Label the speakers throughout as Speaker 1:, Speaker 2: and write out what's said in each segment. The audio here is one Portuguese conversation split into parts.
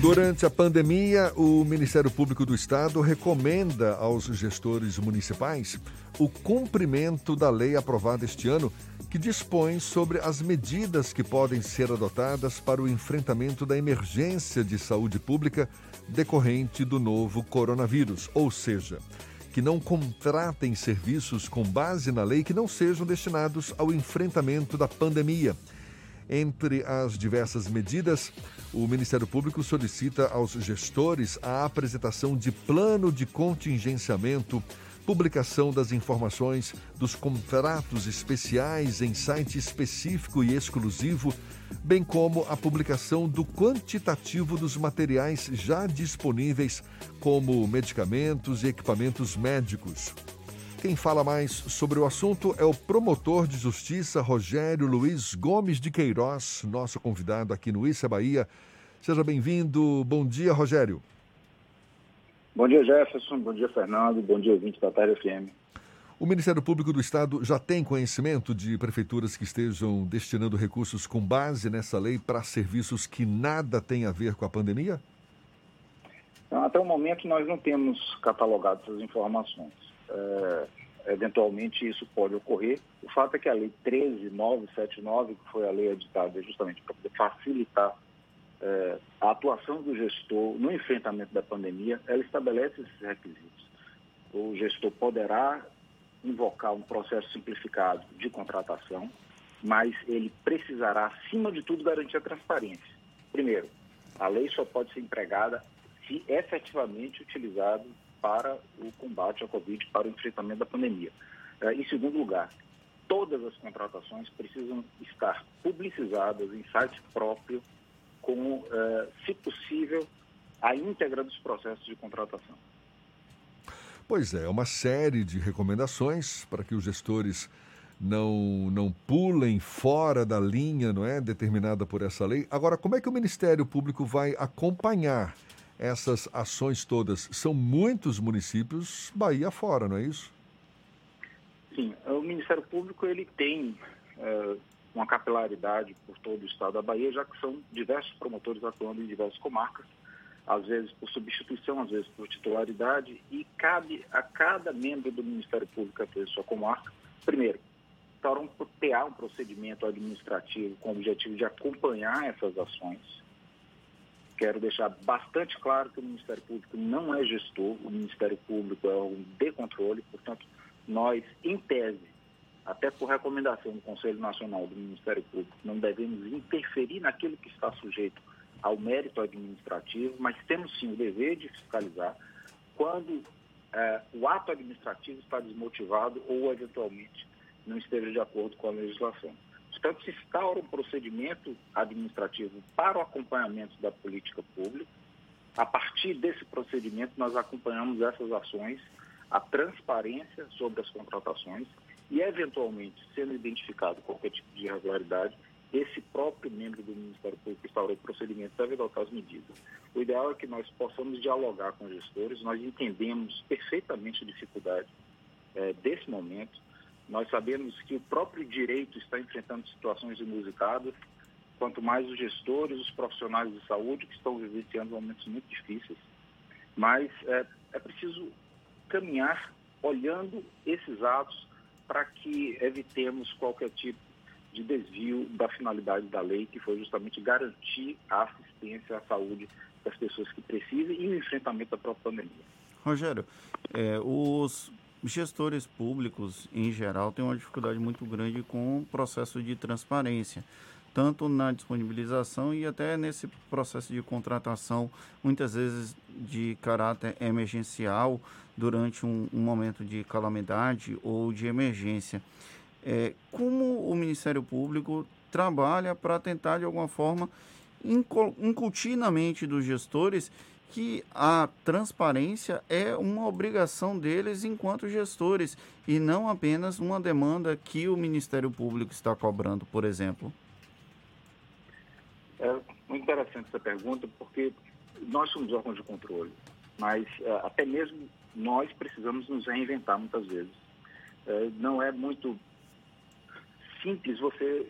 Speaker 1: Durante a pandemia, o Ministério Público do Estado recomenda aos gestores municipais o cumprimento da lei aprovada este ano, que dispõe sobre as medidas que podem ser adotadas para o enfrentamento da emergência de saúde pública decorrente do novo coronavírus, ou seja, que não contratem serviços com base na lei que não sejam destinados ao enfrentamento da pandemia entre as diversas medidas, o Ministério Público solicita aos gestores a apresentação de plano de contingenciamento, publicação das informações dos contratos especiais em site específico e exclusivo, bem como a publicação do quantitativo dos materiais já disponíveis, como medicamentos e equipamentos médicos. Quem fala mais sobre o assunto é o promotor de justiça Rogério Luiz Gomes de Queiroz, nosso convidado aqui no Issa Bahia. Seja bem-vindo. Bom dia, Rogério.
Speaker 2: Bom dia, Jefferson. Bom dia, Fernando. Bom dia, ouvinte da Tarde FM.
Speaker 1: O Ministério Público do Estado já tem conhecimento de prefeituras que estejam destinando recursos com base nessa lei para serviços que nada têm a ver com a pandemia?
Speaker 2: Até o momento, nós não temos catalogado essas informações eventualmente isso pode ocorrer. O fato é que a Lei 13979, que foi a lei editada justamente para facilitar é, a atuação do gestor no enfrentamento da pandemia, ela estabelece esses requisitos. O gestor poderá invocar um processo simplificado de contratação, mas ele precisará, acima de tudo, garantir a transparência. Primeiro, a lei só pode ser empregada se efetivamente utilizado para o combate à Covid, para o enfrentamento da pandemia. Eh, em segundo lugar, todas as contratações precisam estar publicizadas em site próprio, com, eh, se possível, a íntegra dos processos de contratação.
Speaker 1: Pois é, uma série de recomendações para que os gestores não, não pulem fora da linha não é, determinada por essa lei. Agora, como é que o Ministério Público vai acompanhar essas ações todas. São muitos municípios, Bahia fora, não é isso?
Speaker 2: Sim, o Ministério Público ele tem é, uma capilaridade por todo o estado da Bahia, já que são diversos promotores atuando em diversas comarcas, às vezes por substituição, às vezes por titularidade, e cabe a cada membro do Ministério Público ter sua comarca, primeiro, para um, ter um procedimento administrativo com o objetivo de acompanhar essas ações, quero deixar bastante claro que o Ministério Público não é gestor, o Ministério Público é um de controle, portanto, nós, em tese, até por recomendação do Conselho Nacional do Ministério Público, não devemos interferir naquilo que está sujeito ao mérito administrativo, mas temos sim o dever de fiscalizar quando é, o ato administrativo está desmotivado ou, eventualmente, não esteja de acordo com a legislação. Portanto, se instaura um procedimento administrativo para o acompanhamento da política pública. A partir desse procedimento, nós acompanhamos essas ações, a transparência sobre as contratações e, eventualmente, sendo identificado qualquer tipo de irregularidade, esse próprio membro do Ministério Público que instaurou o procedimento deve adotar as medidas. O ideal é que nós possamos dialogar com os gestores, nós entendemos perfeitamente a dificuldade é, desse momento, nós sabemos que o próprio direito está enfrentando situações inusitadas, quanto mais os gestores, os profissionais de saúde que estão vivenciando momentos muito difíceis. Mas é, é preciso caminhar olhando esses atos para que evitemos qualquer tipo de desvio da finalidade da lei, que foi justamente garantir a assistência à saúde das pessoas que precisam e o enfrentamento da própria pandemia.
Speaker 3: Rogério, é, os gestores públicos, em geral, têm uma dificuldade muito grande com o processo de transparência, tanto na disponibilização e até nesse processo de contratação, muitas vezes de caráter emergencial, durante um, um momento de calamidade ou de emergência. É, como o Ministério Público trabalha para tentar, de alguma forma, incutir na mente dos gestores que a transparência é uma obrigação deles enquanto gestores e não apenas uma demanda que o Ministério Público está cobrando, por exemplo?
Speaker 2: É muito interessante essa pergunta, porque nós somos órgãos de controle, mas é, até mesmo nós precisamos nos reinventar muitas vezes. É, não é muito simples você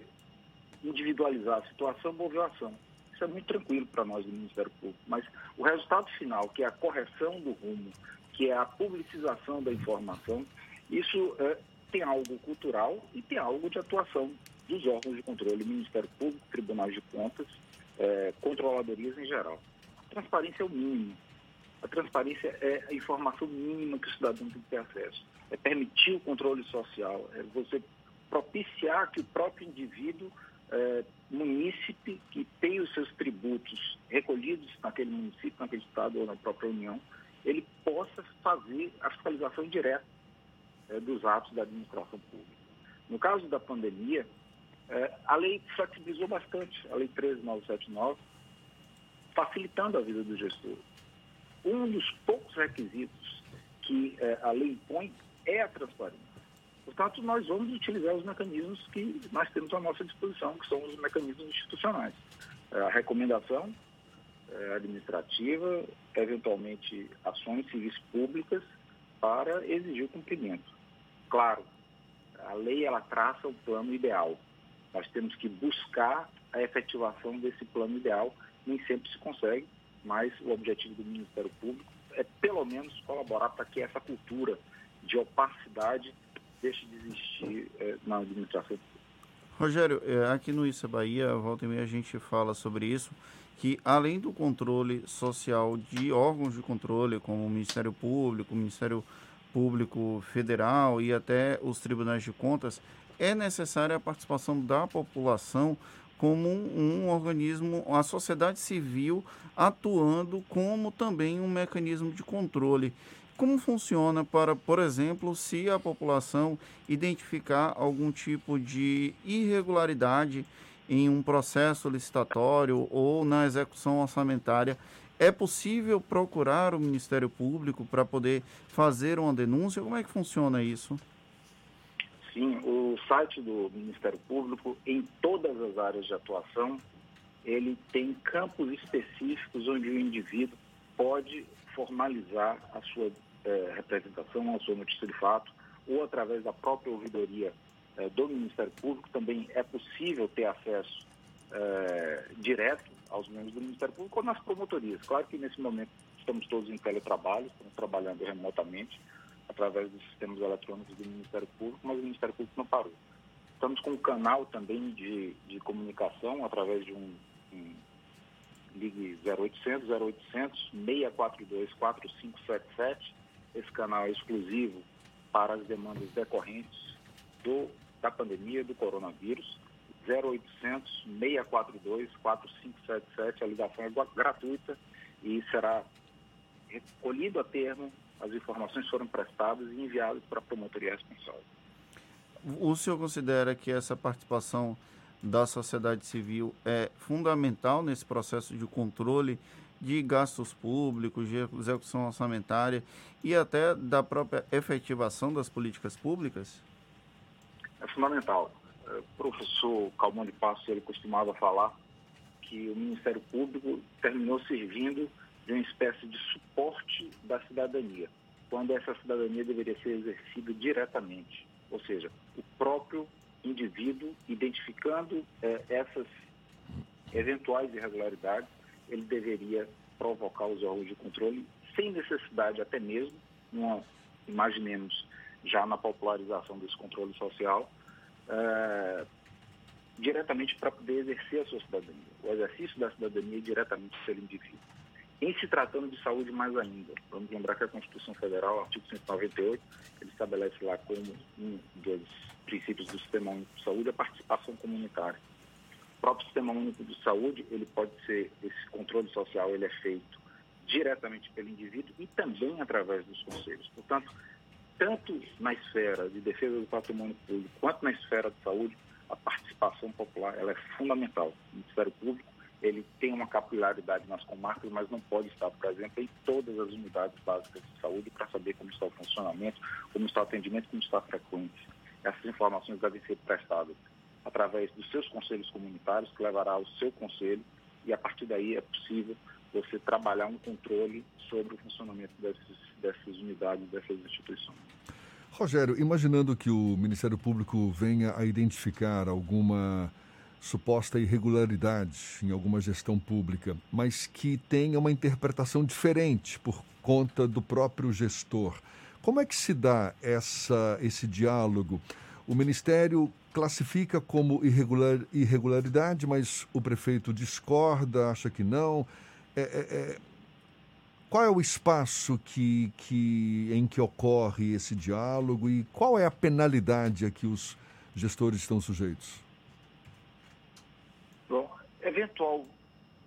Speaker 2: individualizar a situação ou a ação Isso é muito tranquilo para nós do Ministério Público. Mas resultado final, que é a correção do rumo, que é a publicização da informação, isso é, tem algo cultural e tem algo de atuação dos órgãos de controle, Ministério Público, Tribunais de Contas, é, controladorias em geral. A transparência é o mínimo. A transparência é a informação mínima que o cidadão tem que ter acesso. É permitir o controle social, é você propiciar que o próprio indivíduo, é, munícipe, que tem os seus tributos recolhidos naquele município, naquele estado ou na própria União, ele possa fazer a fiscalização direta é, dos atos da administração pública. No caso da pandemia, é, a lei flexibilizou bastante, a Lei 13979, facilitando a vida do gestor. Um dos poucos requisitos que é, a lei impõe é a transparência. Portanto, nós vamos utilizar os mecanismos que nós temos à nossa disposição, que são os mecanismos institucionais. É, a recomendação é, administrativa, eventualmente ações civis públicas para exigir o cumprimento. Claro, a lei ela traça o plano ideal. Nós temos que buscar a efetivação desse plano ideal. Nem sempre se consegue, mas o objetivo do Ministério Público é, pelo menos, colaborar para que essa cultura de opacidade deixe de existir é, na administração.
Speaker 3: Rogério, é, aqui no Issa Bahia, volta e meia a gente fala sobre isso, que além do controle social de órgãos de controle, como o Ministério Público, o Ministério Público Federal e até os tribunais de contas, é necessária a participação da população como um, um, organismo, a sociedade civil atuando como também um mecanismo de controle. Como funciona para, por exemplo, se a população identificar algum tipo de irregularidade em um processo licitatório ou na execução orçamentária, é possível procurar o Ministério Público para poder fazer uma denúncia? Como é que funciona isso?
Speaker 2: Sim, o site do Ministério Público, em todas as áreas de atuação, ele tem campos específicos onde o indivíduo pode formalizar a sua eh, representação, a sua notícia de fato, ou através da própria ouvidoria eh, do Ministério Público, também é possível ter acesso eh, direto aos membros do Ministério Público ou nas promotorias. Claro que nesse momento estamos todos em teletrabalho, estamos trabalhando remotamente, através dos sistemas eletrônicos do Ministério Público, mas o Ministério Público não parou. Estamos com um canal também de, de comunicação através de um, um ligue 0800 0800 642 4577. Esse canal é exclusivo para as demandas decorrentes do, da pandemia do coronavírus. 0800 642 4577. A ligação é gratuita e será recolhido a termo as informações foram prestadas e enviadas para a promotoria responsável.
Speaker 3: O senhor considera que essa participação da sociedade civil é fundamental nesse processo de controle de gastos públicos, de execução orçamentária e até da própria efetivação das políticas públicas?
Speaker 2: É fundamental. O é, professor Calmone Passos ele costumava falar que o Ministério Público terminou servindo de uma espécie de suporte da cidadania, quando essa cidadania deveria ser exercida diretamente, ou seja, o próprio indivíduo identificando eh, essas eventuais irregularidades, ele deveria provocar os órgãos de controle sem necessidade até mesmo, uma, imaginemos já na popularização desse controle social, eh, diretamente para poder exercer a sua cidadania. O exercício da cidadania é diretamente pelo indivíduo. Em se tratando de saúde mais ainda, vamos lembrar que a Constituição Federal, artigo 198, ele estabelece lá como um dos princípios do Sistema Único de Saúde a participação comunitária. O próprio Sistema Único de Saúde, ele pode ser, esse controle social, ele é feito diretamente pelo indivíduo e também através dos conselhos. Portanto, tanto na esfera de defesa do patrimônio público quanto na esfera de saúde, a participação popular ela é fundamental. O Ministério Público ele tem uma capilaridade nas comarcas, mas não pode estar, exemplo, em todas as unidades básicas de saúde para saber como está o funcionamento, como está o atendimento, como está a frequência. Essas informações devem ser prestadas através dos seus conselhos comunitários, que levará ao seu conselho, e a partir daí é possível você trabalhar um controle sobre o funcionamento dessas, dessas unidades, dessas instituições.
Speaker 1: Rogério, imaginando que o Ministério Público venha a identificar alguma suposta irregularidade em alguma gestão pública, mas que tenha uma interpretação diferente por conta do próprio gestor. Como é que se dá essa, esse diálogo? O Ministério classifica como irregular, irregularidade, mas o prefeito discorda, acha que não. É, é, é, qual é o espaço que, que, em que ocorre esse diálogo e qual é a penalidade a que os gestores estão sujeitos?
Speaker 2: Bom, eventual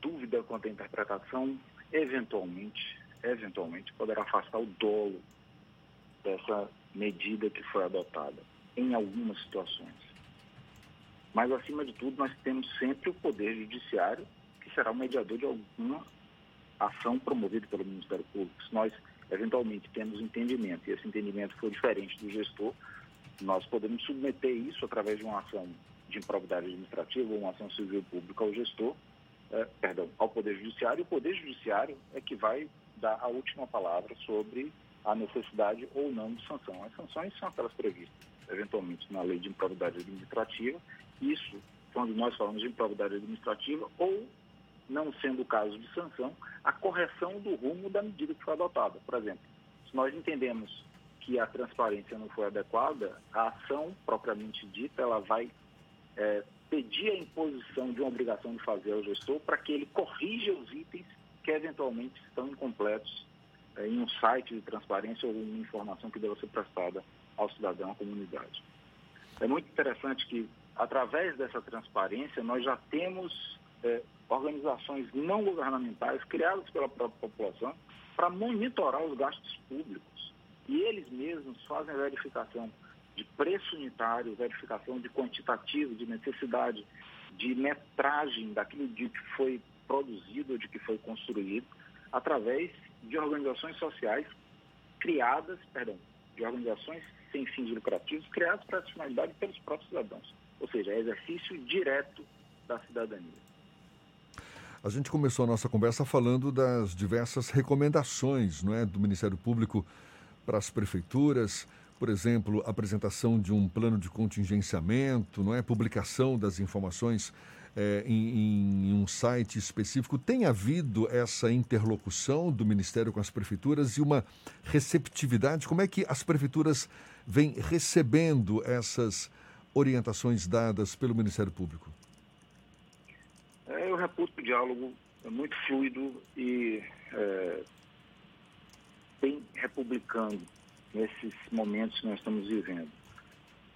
Speaker 2: dúvida quanto à interpretação, eventualmente, eventualmente poderá afastar o dolo dessa medida que foi adotada em algumas situações. Mas, acima de tudo, nós temos sempre o Poder Judiciário, que será o mediador de alguma ação promovida pelo Ministério Público. Se nós, eventualmente, temos entendimento e esse entendimento for diferente do gestor, nós podemos submeter isso através de uma ação de improbidade administrativa ou uma ação civil pública ao gestor, eh, perdão, ao Poder Judiciário. E o Poder Judiciário é que vai dar a última palavra sobre a necessidade ou não de sanção. As sanções são aquelas previstas, eventualmente, na lei de improbidade administrativa. Isso, quando nós falamos de improbidade administrativa, ou, não sendo o caso de sanção, a correção do rumo da medida que foi adotada. Por exemplo, se nós entendemos que a transparência não foi adequada, a ação propriamente dita, ela vai é, pedir a imposição de uma obrigação de fazer ao gestor para que ele corrija os itens que eventualmente estão incompletos é, em um site de transparência ou uma informação que deva ser prestada ao cidadão, à comunidade. É muito interessante que, através dessa transparência, nós já temos é, organizações não governamentais criadas pela própria população para monitorar os gastos públicos. E eles mesmos fazem a verificação de preço unitário, verificação de quantitativo, de necessidade, de metragem daquilo de que foi produzido, de que foi construído, através de organizações sociais criadas, perdão, de organizações sem fins lucrativos criadas para a finalidade pelos próprios cidadãos. Ou seja, é exercício direto da cidadania.
Speaker 1: A gente começou a nossa conversa falando das diversas recomendações não é, do Ministério Público para as prefeituras, por exemplo, apresentação de um plano de contingenciamento, não é, publicação das informações é, em, em, um site específico. Tem havido essa interlocução do Ministério com as prefeituras e uma receptividade? Como é que as prefeituras vêm recebendo essas orientações dadas pelo Ministério Público?
Speaker 2: É, eu reputo o diálogo muito fluido e é, bem republicano nesses momentos que nós estamos vivendo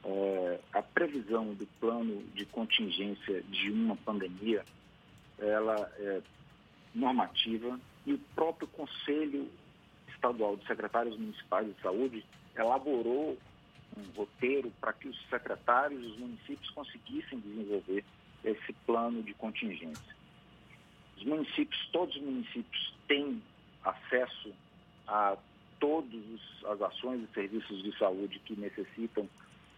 Speaker 2: é, a previsão do plano de contingência de uma pandemia, ela é normativa e o próprio Conselho Estadual de Secretários Municipais de Saúde elaborou um roteiro para que os secretários dos municípios conseguissem desenvolver esse plano de contingência. Os municípios, todos os municípios têm acesso a todas as ações e serviços de saúde que necessitam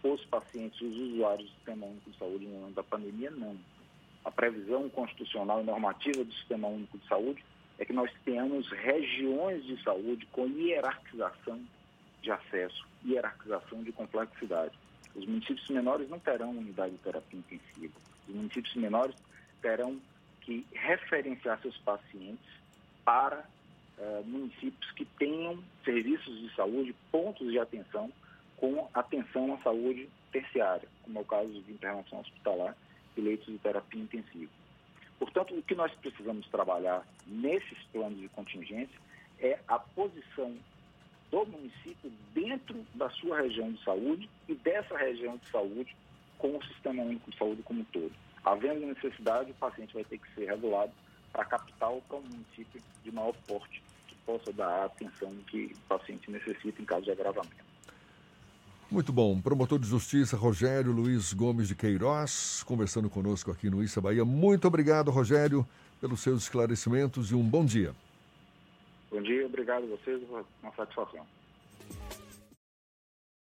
Speaker 2: os pacientes, os usuários do Sistema Único de Saúde no ano da pandemia, não. A previsão constitucional e normativa do Sistema Único de Saúde é que nós tenhamos regiões de saúde com hierarquização de acesso, hierarquização de complexidade. Os municípios menores não terão unidade de terapia intensiva. Os municípios menores terão que referenciar seus pacientes para uh, municípios que tenham serviços de saúde, pontos de atenção com atenção à saúde terciária, como é o caso de internação hospitalar e leitos de terapia intensiva. Portanto, o que nós precisamos trabalhar nesses planos de contingência é a posição do município dentro da sua região de saúde e dessa região de saúde com o Sistema Único de Saúde como um todo. Havendo necessidade, o paciente vai ter que ser regulado para a capital ou para um município de maior porte que possa dar a atenção que o paciente necessita em caso de agravamento.
Speaker 1: Muito bom. Promotor de Justiça Rogério Luiz Gomes de Queiroz, conversando conosco aqui no Issa Bahia. Muito obrigado, Rogério, pelos seus esclarecimentos e um bom dia.
Speaker 2: Bom dia, obrigado a vocês, uma satisfação.